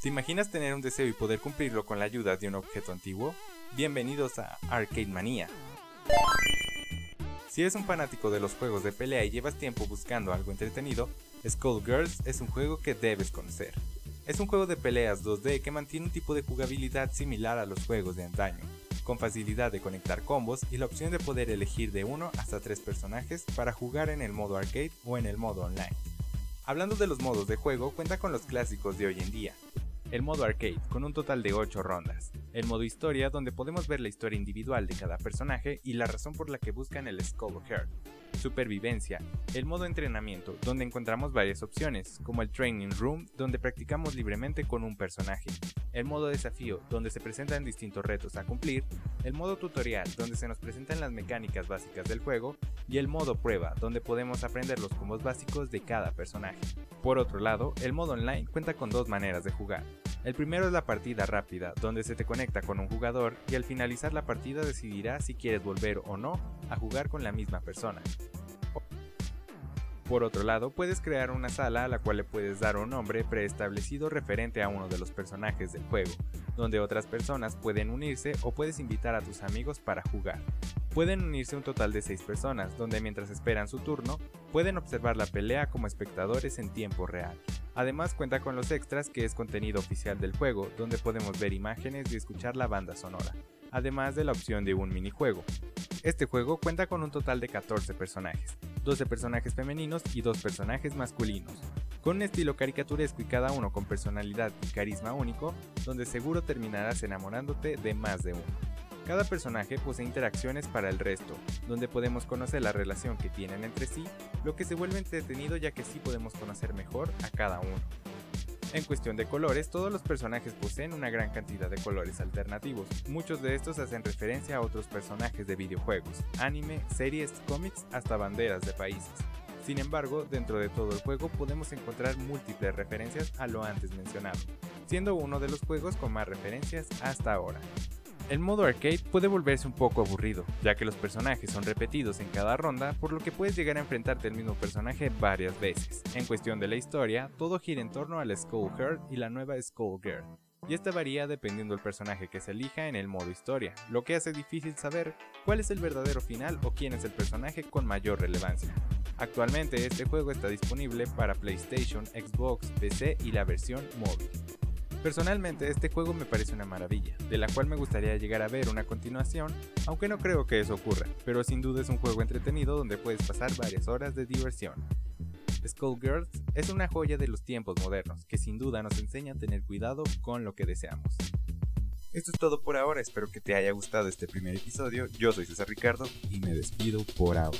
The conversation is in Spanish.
¿Te imaginas tener un deseo y poder cumplirlo con la ayuda de un objeto antiguo? Bienvenidos a Arcade Manía. Si eres un fanático de los juegos de pelea y llevas tiempo buscando algo entretenido, Skullgirls es un juego que debes conocer. Es un juego de peleas 2D que mantiene un tipo de jugabilidad similar a los juegos de antaño, con facilidad de conectar combos y la opción de poder elegir de uno hasta tres personajes para jugar en el modo arcade o en el modo online. Hablando de los modos de juego, cuenta con los clásicos de hoy en día, el modo arcade, con un total de 8 rondas, el modo historia, donde podemos ver la historia individual de cada personaje y la razón por la que buscan el Skull Heart, supervivencia, el modo entrenamiento, donde encontramos varias opciones, como el Training Room, donde practicamos libremente con un personaje, el modo desafío, donde se presentan distintos retos a cumplir, el modo tutorial, donde se nos presentan las mecánicas básicas del juego, y el modo prueba, donde podemos aprender los combos básicos de cada personaje. Por otro lado, el modo online cuenta con dos maneras de jugar. El primero es la partida rápida, donde se te conecta con un jugador y al finalizar la partida decidirá si quieres volver o no a jugar con la misma persona. Por otro lado, puedes crear una sala a la cual le puedes dar un nombre preestablecido referente a uno de los personajes del juego, donde otras personas pueden unirse o puedes invitar a tus amigos para jugar. Pueden unirse un total de 6 personas, donde mientras esperan su turno, pueden observar la pelea como espectadores en tiempo real. Además cuenta con los extras que es contenido oficial del juego, donde podemos ver imágenes y escuchar la banda sonora, además de la opción de un minijuego. Este juego cuenta con un total de 14 personajes, 12 personajes femeninos y 2 personajes masculinos, con un estilo caricaturesco y cada uno con personalidad y carisma único, donde seguro terminarás enamorándote de más de uno. Cada personaje posee interacciones para el resto, donde podemos conocer la relación que tienen entre sí, lo que se vuelve entretenido ya que sí podemos conocer mejor a cada uno. En cuestión de colores, todos los personajes poseen una gran cantidad de colores alternativos. Muchos de estos hacen referencia a otros personajes de videojuegos, anime, series, cómics, hasta banderas de países. Sin embargo, dentro de todo el juego podemos encontrar múltiples referencias a lo antes mencionado, siendo uno de los juegos con más referencias hasta ahora. El modo arcade puede volverse un poco aburrido, ya que los personajes son repetidos en cada ronda, por lo que puedes llegar a enfrentarte al mismo personaje varias veces. En cuestión de la historia, todo gira en torno al Skull Heart y la nueva Skull Girl, y esta varía dependiendo del personaje que se elija en el modo historia, lo que hace difícil saber cuál es el verdadero final o quién es el personaje con mayor relevancia. Actualmente este juego está disponible para PlayStation, Xbox, PC y la versión móvil. Personalmente este juego me parece una maravilla, de la cual me gustaría llegar a ver una continuación, aunque no creo que eso ocurra, pero sin duda es un juego entretenido donde puedes pasar varias horas de diversión. Skullgirls es una joya de los tiempos modernos, que sin duda nos enseña a tener cuidado con lo que deseamos. Esto es todo por ahora, espero que te haya gustado este primer episodio, yo soy César Ricardo y me despido por ahora.